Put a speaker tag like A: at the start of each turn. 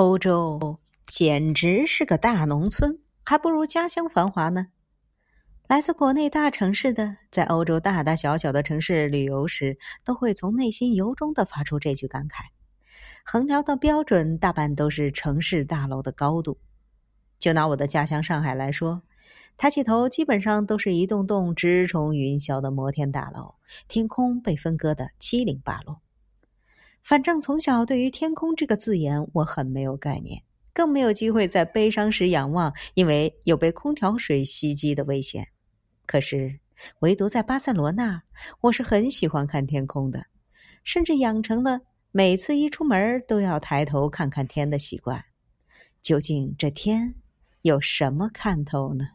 A: 欧洲简直是个大农村，还不如家乡繁华呢。来自国内大城市的，在欧洲大大小小的城市旅游时，都会从内心由衷的发出这句感慨。衡量的标准大半都是城市大楼的高度。就拿我的家乡上海来说，抬起头基本上都是一栋栋直冲云霄的摩天大楼，天空被分割的七零八落。反正从小对于“天空”这个字眼，我很没有概念，更没有机会在悲伤时仰望，因为有被空调水袭击的危险。可是，唯独在巴塞罗那，我是很喜欢看天空的，甚至养成了每次一出门都要抬头看看天的习惯。究竟这天有什么看头呢？